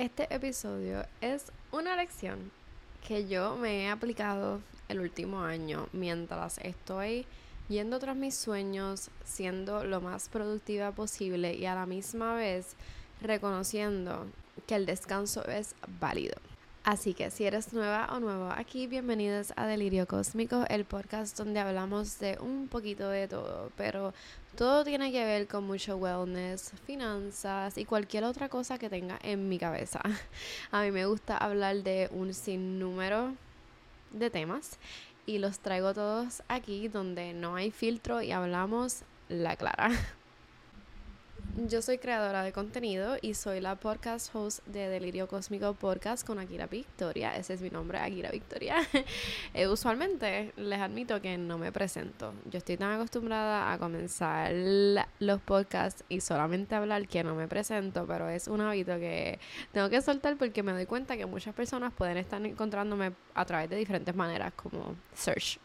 Este episodio es una lección que yo me he aplicado el último año mientras estoy yendo tras mis sueños, siendo lo más productiva posible y a la misma vez reconociendo que el descanso es válido. Así que si eres nueva o nuevo aquí, bienvenidos a Delirio Cósmico, el podcast donde hablamos de un poquito de todo, pero todo tiene que ver con mucho wellness, finanzas y cualquier otra cosa que tenga en mi cabeza. A mí me gusta hablar de un sinnúmero de temas y los traigo todos aquí donde no hay filtro y hablamos la clara. Yo soy creadora de contenido y soy la podcast host de Delirio Cósmico Podcast con Akira Victoria. Ese es mi nombre, Akira Victoria. Eh, usualmente les admito que no me presento. Yo estoy tan acostumbrada a comenzar los podcasts y solamente hablar que no me presento, pero es un hábito que tengo que soltar porque me doy cuenta que muchas personas pueden estar encontrándome a través de diferentes maneras, como search.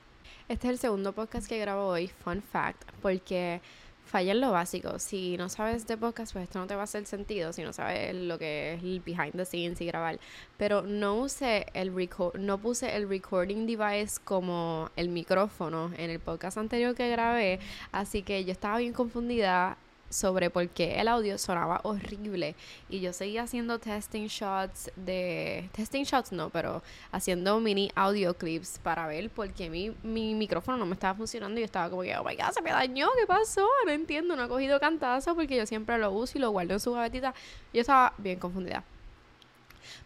Este es el segundo podcast que grabo hoy, Fun Fact, porque falla en lo básico. Si no sabes de podcast, pues esto no te va a hacer sentido si no sabes lo que es el behind the scenes y grabar. Pero no use el no puse el recording device como el micrófono en el podcast anterior que grabé, así que yo estaba bien confundida sobre por qué el audio sonaba horrible. Y yo seguía haciendo testing shots de testing shots no pero haciendo mini audio clips para ver por qué mi, mi micrófono no me estaba funcionando. Y yo estaba como que oh my god se me dañó qué pasó no entiendo no he cogido cantazo porque yo siempre lo uso y lo guardo en su gavetita. Yo estaba bien confundida.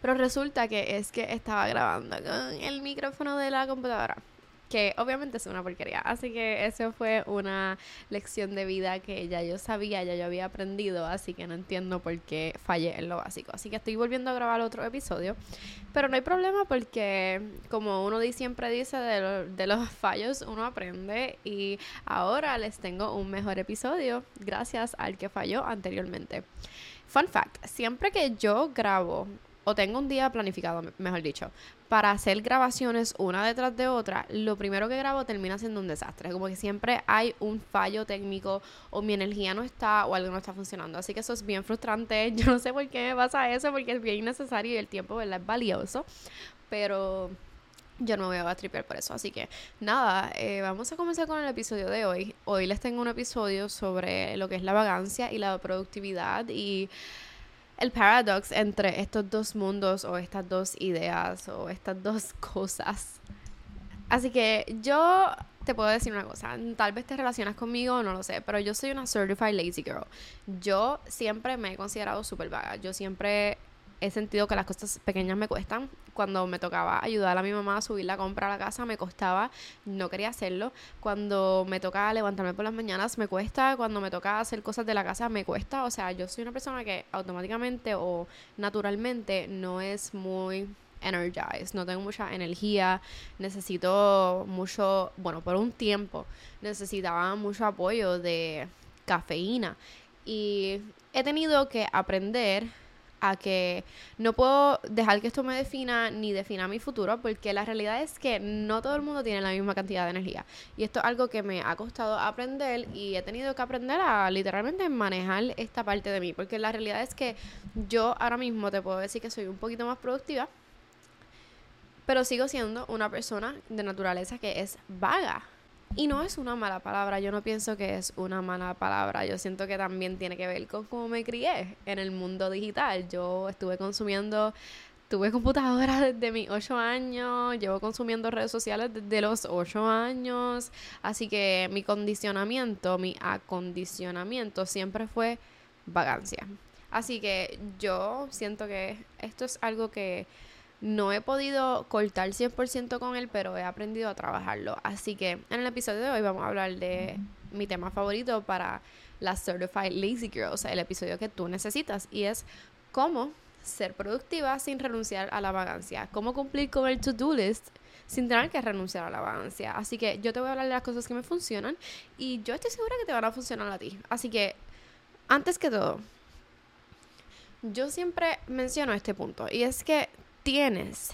Pero resulta que es que estaba grabando con el micrófono de la computadora que obviamente es una porquería. Así que eso fue una lección de vida que ya yo sabía, ya yo había aprendido, así que no entiendo por qué fallé en lo básico. Así que estoy volviendo a grabar otro episodio, pero no hay problema porque como uno siempre dice de, de los fallos uno aprende y ahora les tengo un mejor episodio gracias al que falló anteriormente. Fun fact, siempre que yo grabo o tengo un día planificado, mejor dicho, para hacer grabaciones una detrás de otra, lo primero que grabo termina siendo un desastre. Como que siempre hay un fallo técnico o mi energía no está o algo no está funcionando. Así que eso es bien frustrante. Yo no sé por qué me pasa eso porque es bien innecesario y el tiempo, ¿verdad? Es valioso. Pero yo no me voy a tripear por eso. Así que nada, eh, vamos a comenzar con el episodio de hoy. Hoy les tengo un episodio sobre lo que es la vagancia y la productividad y el paradox entre estos dos mundos o estas dos ideas o estas dos cosas. Así que yo te puedo decir una cosa, tal vez te relacionas conmigo, no lo sé, pero yo soy una certified lazy girl. Yo siempre me he considerado súper vaga. Yo siempre he sentido que las cosas pequeñas me cuestan. Cuando me tocaba ayudar a mi mamá a subir la compra a la casa, me costaba, no quería hacerlo. Cuando me toca levantarme por las mañanas, me cuesta. Cuando me toca hacer cosas de la casa, me cuesta. O sea, yo soy una persona que automáticamente o naturalmente no es muy energized, no tengo mucha energía, necesito mucho, bueno, por un tiempo necesitaba mucho apoyo de cafeína y he tenido que aprender a que no puedo dejar que esto me defina ni defina mi futuro, porque la realidad es que no todo el mundo tiene la misma cantidad de energía. Y esto es algo que me ha costado aprender y he tenido que aprender a literalmente manejar esta parte de mí, porque la realidad es que yo ahora mismo te puedo decir que soy un poquito más productiva, pero sigo siendo una persona de naturaleza que es vaga. Y no es una mala palabra, yo no pienso que es una mala palabra, yo siento que también tiene que ver con cómo me crié en el mundo digital. Yo estuve consumiendo, tuve computadora desde mis 8 años, llevo consumiendo redes sociales desde los 8 años, así que mi condicionamiento, mi acondicionamiento siempre fue vagancia. Así que yo siento que esto es algo que no he podido cortar 100% con él, pero he aprendido a trabajarlo. Así que en el episodio de hoy vamos a hablar de mi tema favorito para las Certified Lazy Girls, el episodio que tú necesitas, y es cómo ser productiva sin renunciar a la vagancia, cómo cumplir con el to-do list sin tener que renunciar a la vagancia. Así que yo te voy a hablar de las cosas que me funcionan y yo estoy segura que te van a funcionar a ti. Así que, antes que todo, yo siempre menciono este punto y es que tienes.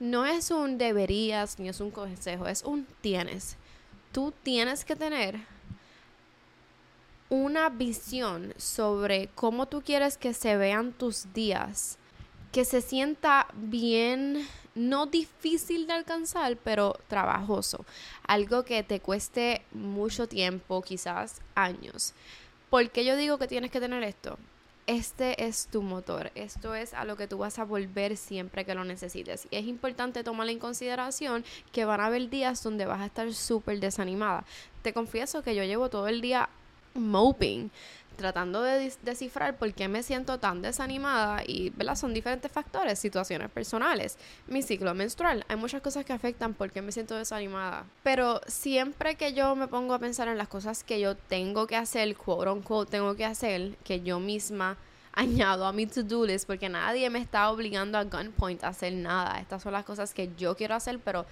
No es un deberías ni es un consejo, es un tienes. Tú tienes que tener una visión sobre cómo tú quieres que se vean tus días que se sienta bien, no difícil de alcanzar, pero trabajoso. Algo que te cueste mucho tiempo, quizás años. ¿Por qué yo digo que tienes que tener esto? Este es tu motor, esto es a lo que tú vas a volver siempre que lo necesites. Y es importante tomar en consideración que van a haber días donde vas a estar súper desanimada. Te confieso que yo llevo todo el día moping tratando de descifrar por qué me siento tan desanimada y, ¿verdad? Son diferentes factores, situaciones personales, mi ciclo menstrual, hay muchas cosas que afectan por qué me siento desanimada. Pero siempre que yo me pongo a pensar en las cosas que yo tengo que hacer, quote unquote, tengo que hacer, que yo misma añado a mi to-do list porque nadie me está obligando a gunpoint a hacer nada. Estas son las cosas que yo quiero hacer, pero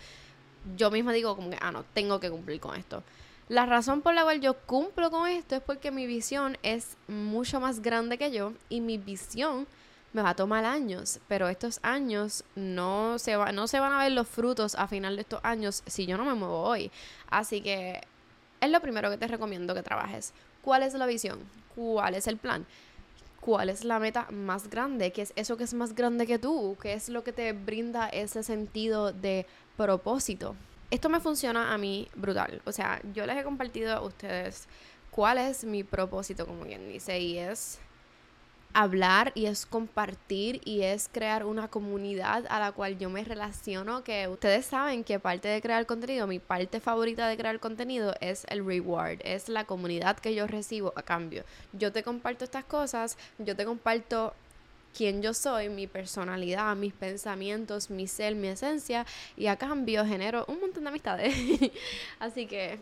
yo misma digo como que, ah, no, tengo que cumplir con esto. La razón por la cual yo cumplo con esto es porque mi visión es mucho más grande que yo y mi visión me va a tomar años, pero estos años no se, va, no se van a ver los frutos a final de estos años si yo no me muevo hoy. Así que es lo primero que te recomiendo que trabajes. ¿Cuál es la visión? ¿Cuál es el plan? ¿Cuál es la meta más grande? ¿Qué es eso que es más grande que tú? ¿Qué es lo que te brinda ese sentido de propósito? Esto me funciona a mí brutal. O sea, yo les he compartido a ustedes cuál es mi propósito, como quien dice, y es hablar y es compartir y es crear una comunidad a la cual yo me relaciono que ustedes saben que parte de crear contenido, mi parte favorita de crear contenido es el reward, es la comunidad que yo recibo a cambio. Yo te comparto estas cosas, yo te comparto quién yo soy, mi personalidad, mis pensamientos, mi ser, mi esencia, y a cambio genero un montón de amistades. Así que,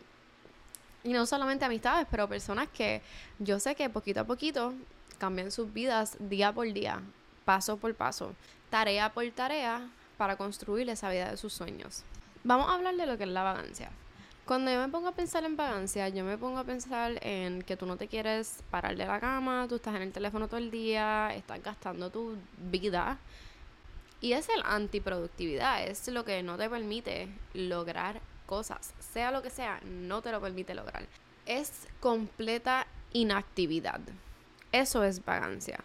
y no solamente amistades, pero personas que yo sé que poquito a poquito cambian sus vidas día por día, paso por paso, tarea por tarea, para construir esa vida de sus sueños. Vamos a hablar de lo que es la vagancia. Cuando yo me pongo a pensar en vagancia, yo me pongo a pensar en que tú no te quieres parar de la cama, tú estás en el teléfono todo el día, estás gastando tu vida. Y es el antiproductividad, es lo que no te permite lograr cosas, sea lo que sea, no te lo permite lograr. Es completa inactividad. Eso es vagancia.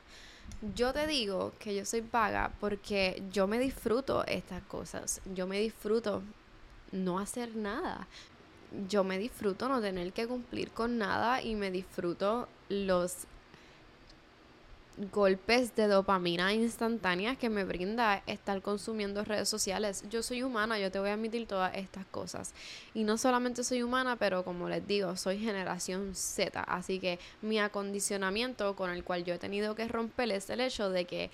Yo te digo que yo soy vaga porque yo me disfruto estas cosas. Yo me disfruto no hacer nada yo me disfruto no tener que cumplir con nada y me disfruto los golpes de dopamina instantáneas que me brinda estar consumiendo redes sociales. Yo soy humana, yo te voy a admitir todas estas cosas. Y no solamente soy humana, pero como les digo, soy generación Z. Así que mi acondicionamiento con el cual yo he tenido que romper es el hecho de que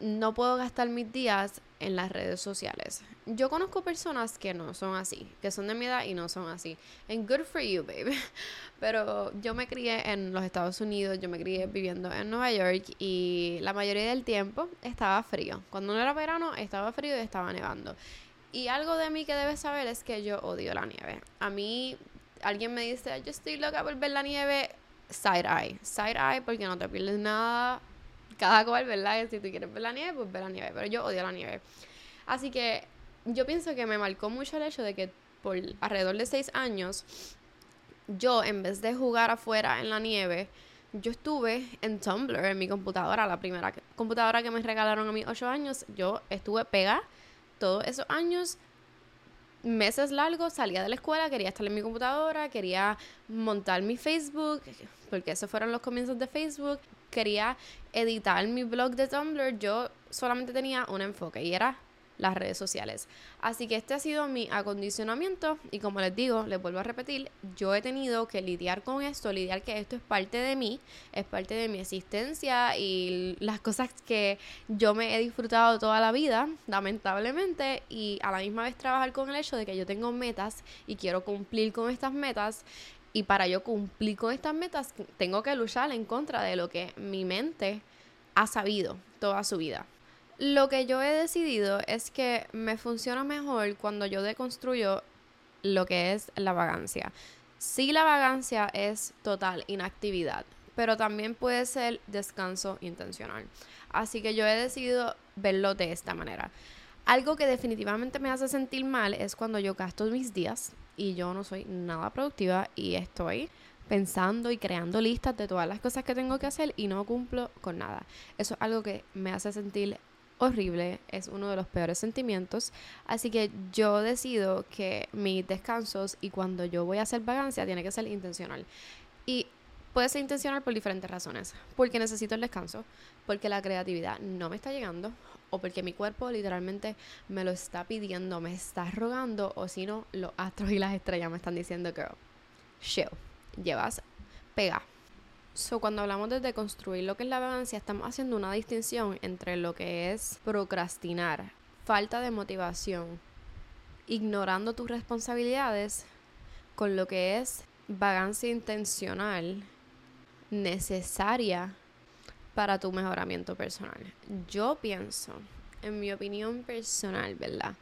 no puedo gastar mis días en las redes sociales. Yo conozco personas que no son así, que son de mi edad y no son así. And good for you, baby. Pero yo me crié en los Estados Unidos, yo me crié viviendo en Nueva York y la mayoría del tiempo estaba frío. Cuando no era verano, estaba frío y estaba nevando. Y algo de mí que debes saber es que yo odio la nieve. A mí, alguien me dice, yo estoy loca por ver la nieve, side eye. Side eye porque no te pierdes nada cada cual, ¿verdad? Si tú quieres ver la nieve, pues ve la nieve. Pero yo odio la nieve. Así que yo pienso que me marcó mucho el hecho de que por alrededor de seis años, yo en vez de jugar afuera en la nieve, yo estuve en Tumblr, en mi computadora, la primera computadora que me regalaron a mis ocho años. Yo estuve pegada todos esos años meses largos, salía de la escuela, quería estar en mi computadora, quería montar mi Facebook, porque esos fueron los comienzos de Facebook, quería editar mi blog de Tumblr, yo solamente tenía un enfoque y era las redes sociales. Así que este ha sido mi acondicionamiento y como les digo, les vuelvo a repetir, yo he tenido que lidiar con esto, lidiar que esto es parte de mí, es parte de mi existencia y las cosas que yo me he disfrutado toda la vida, lamentablemente, y a la misma vez trabajar con el hecho de que yo tengo metas y quiero cumplir con estas metas. Y para yo cumplir con estas metas, tengo que luchar en contra de lo que mi mente ha sabido toda su vida. Lo que yo he decidido es que me funciona mejor cuando yo deconstruyo lo que es la vagancia. Sí, la vagancia es total inactividad, pero también puede ser descanso intencional. Así que yo he decidido verlo de esta manera. Algo que definitivamente me hace sentir mal es cuando yo gasto mis días y yo no soy nada productiva y estoy pensando y creando listas de todas las cosas que tengo que hacer y no cumplo con nada. Eso es algo que me hace sentir horrible, es uno de los peores sentimientos, así que yo decido que mis descansos y cuando yo voy a hacer vagancia tiene que ser intencional. Y puede ser intencional por diferentes razones, porque necesito el descanso, porque la creatividad no me está llegando o porque mi cuerpo literalmente me lo está pidiendo, me está rogando o si no, los astros y las estrellas me están diciendo, girl, chill, llevas pega. So, cuando hablamos de construir lo que es la vagancia, estamos haciendo una distinción entre lo que es procrastinar, falta de motivación, ignorando tus responsabilidades, con lo que es vagancia intencional necesaria para tu mejoramiento personal. Yo pienso, en mi opinión personal, ¿verdad?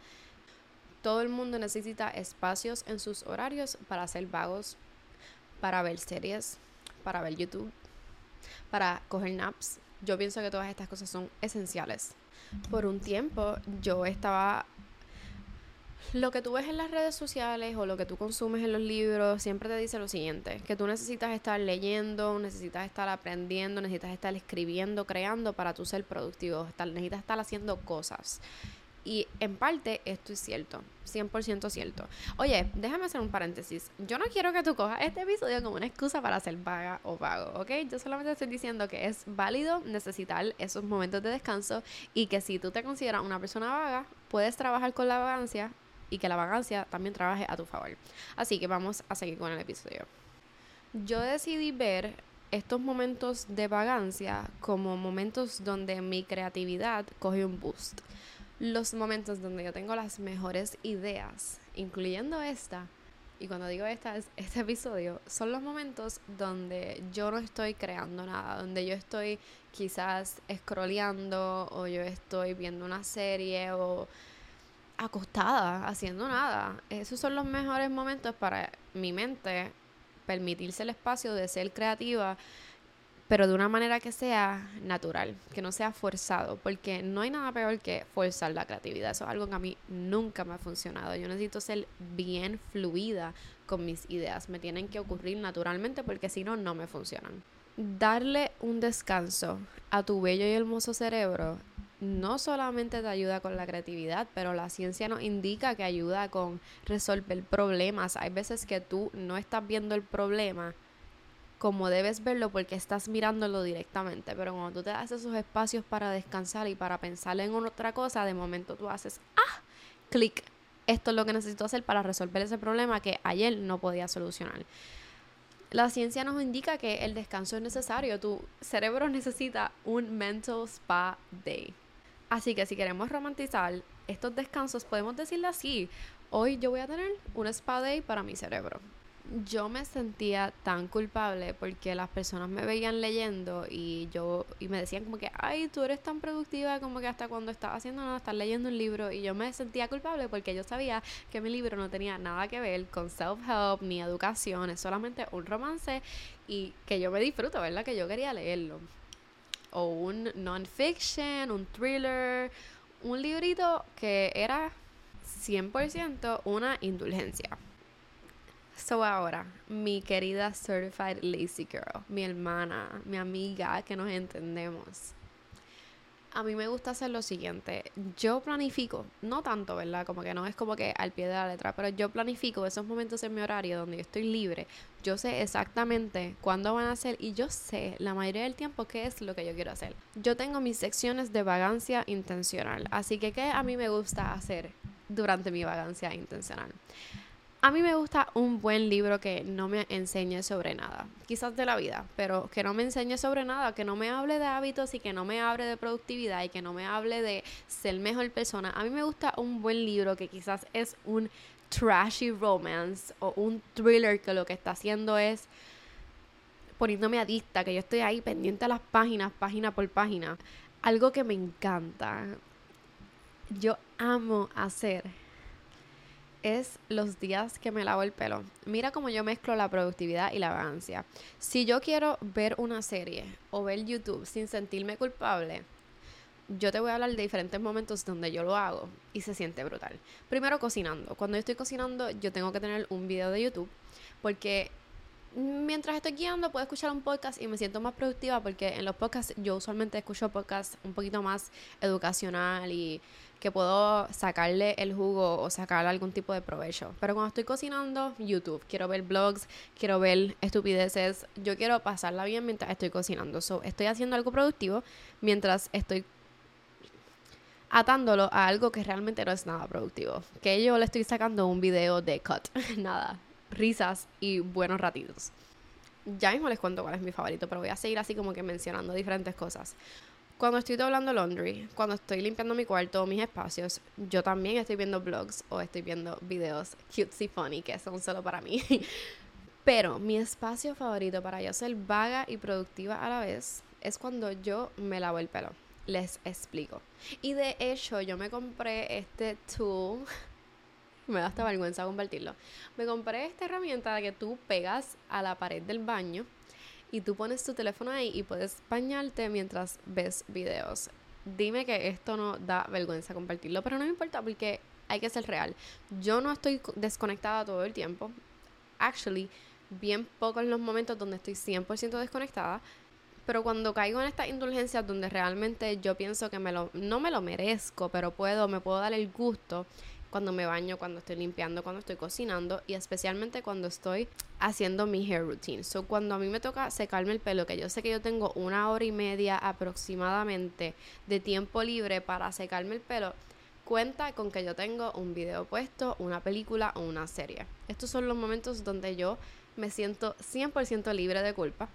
Todo el mundo necesita espacios en sus horarios para hacer vagos, para ver series, para ver YouTube, para coger naps. Yo pienso que todas estas cosas son esenciales. Por un tiempo yo estaba lo que tú ves en las redes sociales o lo que tú consumes en los libros siempre te dice lo siguiente, que tú necesitas estar leyendo, necesitas estar aprendiendo, necesitas estar escribiendo, creando para tú ser productivo, necesitas estar haciendo cosas. Y en parte esto es cierto, 100% cierto. Oye, déjame hacer un paréntesis. Yo no quiero que tú cojas este episodio como una excusa para ser vaga o vago, ¿ok? Yo solamente estoy diciendo que es válido necesitar esos momentos de descanso y que si tú te consideras una persona vaga, puedes trabajar con la vagancia y que la vagancia también trabaje a tu favor. Así que vamos a seguir con el episodio. Yo decidí ver estos momentos de vagancia como momentos donde mi creatividad coge un boost. Los momentos donde yo tengo las mejores ideas, incluyendo esta, y cuando digo esta es este episodio, son los momentos donde yo no estoy creando nada, donde yo estoy quizás scrolleando o yo estoy viendo una serie o acostada, haciendo nada. Esos son los mejores momentos para mi mente permitirse el espacio de ser creativa, pero de una manera que sea natural, que no sea forzado, porque no hay nada peor que forzar la creatividad. Eso es algo que a mí nunca me ha funcionado. Yo necesito ser bien fluida con mis ideas. Me tienen que ocurrir naturalmente porque si no, no me funcionan. Darle un descanso a tu bello y hermoso cerebro no solamente te ayuda con la creatividad, pero la ciencia nos indica que ayuda con resolver problemas. Hay veces que tú no estás viendo el problema como debes verlo porque estás mirándolo directamente, pero cuando tú te das esos espacios para descansar y para pensar en otra cosa, de momento tú haces, ah, clic, esto es lo que necesito hacer para resolver ese problema que ayer no podía solucionar. La ciencia nos indica que el descanso es necesario, tu cerebro necesita un mental spa day. Así que si queremos romantizar estos descansos, podemos decirle así, hoy yo voy a tener un spa day para mi cerebro. Yo me sentía tan culpable porque las personas me veían leyendo y yo y me decían como que, ay, tú eres tan productiva como que hasta cuando estás haciendo nada, estás leyendo un libro y yo me sentía culpable porque yo sabía que mi libro no tenía nada que ver con self-help ni educación, es solamente un romance y que yo me disfruto, ¿verdad? Que yo quería leerlo o un non-fiction, un thriller, un librito que era 100% una indulgencia. So ahora, mi querida Certified Lazy Girl, mi hermana, mi amiga, que nos entendemos a mí me gusta hacer lo siguiente. Yo planifico, no tanto, ¿verdad? Como que no es como que al pie de la letra, pero yo planifico esos momentos en mi horario donde yo estoy libre. Yo sé exactamente cuándo van a ser y yo sé la mayoría del tiempo qué es lo que yo quiero hacer. Yo tengo mis secciones de vagancia intencional, así que ¿qué a mí me gusta hacer durante mi vagancia intencional? A mí me gusta un buen libro que no me enseñe sobre nada, quizás de la vida, pero que no me enseñe sobre nada, que no me hable de hábitos y que no me hable de productividad y que no me hable de ser mejor persona. A mí me gusta un buen libro que quizás es un trashy romance o un thriller que lo que está haciendo es poniéndome adicta, que yo estoy ahí pendiente a las páginas, página por página. Algo que me encanta. Yo amo hacer es los días que me lavo el pelo. Mira cómo yo mezclo la productividad y la vagancia. Si yo quiero ver una serie o ver YouTube sin sentirme culpable, yo te voy a hablar de diferentes momentos donde yo lo hago y se siente brutal. Primero cocinando. Cuando yo estoy cocinando, yo tengo que tener un video de YouTube porque mientras estoy guiando puedo escuchar un podcast y me siento más productiva porque en los podcasts yo usualmente escucho podcasts un poquito más educacional y que puedo sacarle el jugo o sacarle algún tipo de provecho. Pero cuando estoy cocinando, YouTube, quiero ver blogs, quiero ver estupideces, yo quiero pasarla bien mientras estoy cocinando. So, estoy haciendo algo productivo mientras estoy atándolo a algo que realmente no es nada productivo. Que yo le estoy sacando un video de cut. nada. Risas y buenos ratitos. Ya mismo les cuento cuál es mi favorito, pero voy a seguir así como que mencionando diferentes cosas. Cuando estoy doblando laundry, cuando estoy limpiando mi cuarto, mis espacios, yo también estoy viendo blogs o estoy viendo videos cutesy funny que son solo para mí. Pero mi espacio favorito para yo ser vaga y productiva a la vez es cuando yo me lavo el pelo. Les explico. Y de hecho, yo me compré este tool. me da hasta vergüenza compartirlo. Me compré esta herramienta que tú pegas a la pared del baño y tú pones tu teléfono ahí y puedes bañarte mientras ves videos. Dime que esto no da vergüenza compartirlo, pero no me importa porque hay que ser real. Yo no estoy desconectada todo el tiempo. Actually, bien poco en los momentos donde estoy 100% desconectada. Pero cuando caigo en estas indulgencias donde realmente yo pienso que me lo, no me lo merezco, pero puedo, me puedo dar el gusto cuando me baño, cuando estoy limpiando, cuando estoy cocinando y especialmente cuando estoy haciendo mi hair routine. So, cuando a mí me toca secarme el pelo, que yo sé que yo tengo una hora y media aproximadamente de tiempo libre para secarme el pelo, cuenta con que yo tengo un video puesto, una película o una serie. Estos son los momentos donde yo me siento 100% libre de culpa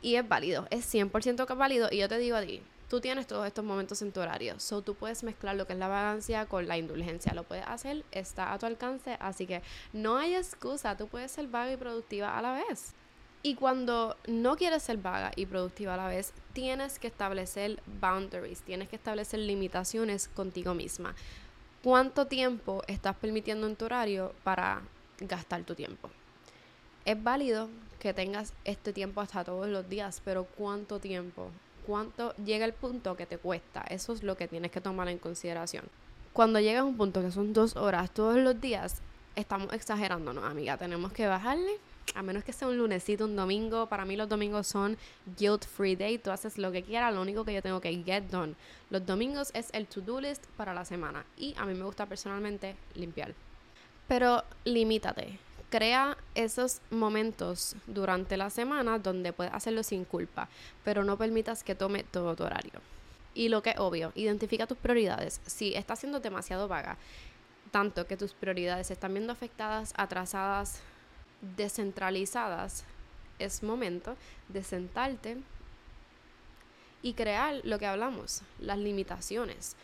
y es válido, es 100% válido y yo te digo a ti, tú tienes todos estos momentos en tu horario. So tú puedes mezclar lo que es la vagancia con la indulgencia. Lo puedes hacer, está a tu alcance. Así que no hay excusa. Tú puedes ser vaga y productiva a la vez. Y cuando no quieres ser vaga y productiva a la vez, tienes que establecer boundaries, tienes que establecer limitaciones contigo misma. ¿Cuánto tiempo estás permitiendo en tu horario para gastar tu tiempo? Es válido que tengas este tiempo hasta todos los días, pero ¿cuánto tiempo cuánto llega el punto que te cuesta. Eso es lo que tienes que tomar en consideración. Cuando llega a un punto que son dos horas todos los días, estamos exagerándonos, amiga. Tenemos que bajarle. A menos que sea un lunesito, un domingo. Para mí los domingos son guilt free day. Tú haces lo que quieras. Lo único que yo tengo que get done. Los domingos es el to-do list para la semana. Y a mí me gusta personalmente limpiar. Pero limítate crea esos momentos durante la semana donde puedes hacerlo sin culpa, pero no permitas que tome todo tu horario. Y lo que es obvio, identifica tus prioridades. Si estás siendo demasiado vaga, tanto que tus prioridades están viendo afectadas, atrasadas, descentralizadas, es momento de sentarte y crear lo que hablamos, las limitaciones.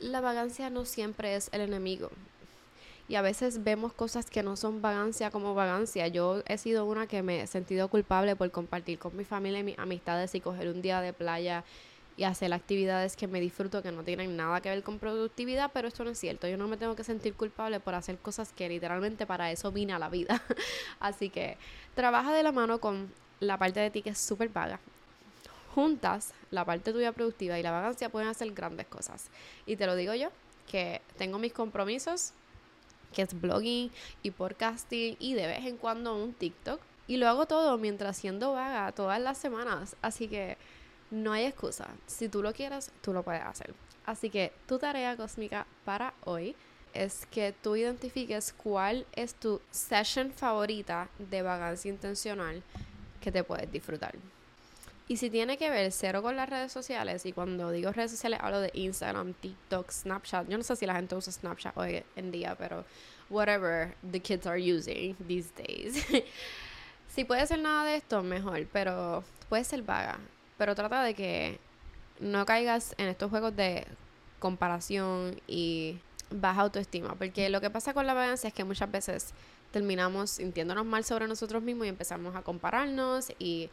La vagancia no siempre es el enemigo y a veces vemos cosas que no son vagancia como vagancia. Yo he sido una que me he sentido culpable por compartir con mi familia y mis amistades y coger un día de playa y hacer actividades que me disfruto que no tienen nada que ver con productividad, pero esto no es cierto. Yo no me tengo que sentir culpable por hacer cosas que literalmente para eso vine a la vida. Así que trabaja de la mano con la parte de ti que es súper vaga. Juntas, la parte tuya productiva y la vagancia pueden hacer grandes cosas. Y te lo digo yo, que tengo mis compromisos que es blogging y podcasting y de vez en cuando un TikTok. Y lo hago todo mientras siendo vaga todas las semanas. Así que no hay excusa. Si tú lo quieres, tú lo puedes hacer. Así que tu tarea cósmica para hoy es que tú identifiques cuál es tu session favorita de vagancia intencional que te puedes disfrutar. Y si tiene que ver cero con las redes sociales, y cuando digo redes sociales hablo de Instagram, TikTok, Snapchat. Yo no sé si la gente usa Snapchat hoy en día, pero whatever the kids are using these days. si puede ser nada de esto, mejor, pero puede ser vaga. Pero trata de que no caigas en estos juegos de comparación y baja autoestima. Porque lo que pasa con la vagancia es que muchas veces terminamos sintiéndonos mal sobre nosotros mismos y empezamos a compararnos y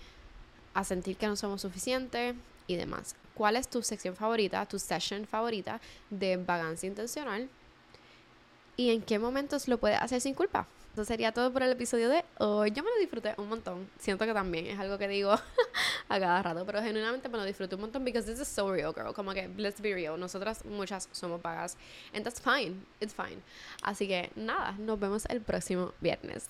a sentir que no somos suficientes y demás. ¿Cuál es tu sección favorita, tu session favorita de vagancia intencional? ¿Y en qué momentos lo puedes hacer sin culpa? Eso sería todo por el episodio de hoy. Yo me lo disfruté un montón. Siento que también es algo que digo a cada rato, pero genuinamente me lo disfruté un montón because this is so real, girl. Como que, let's be real. Nosotras muchas somos vagas. And that's fine. It's fine. Así que nada, nos vemos el próximo viernes.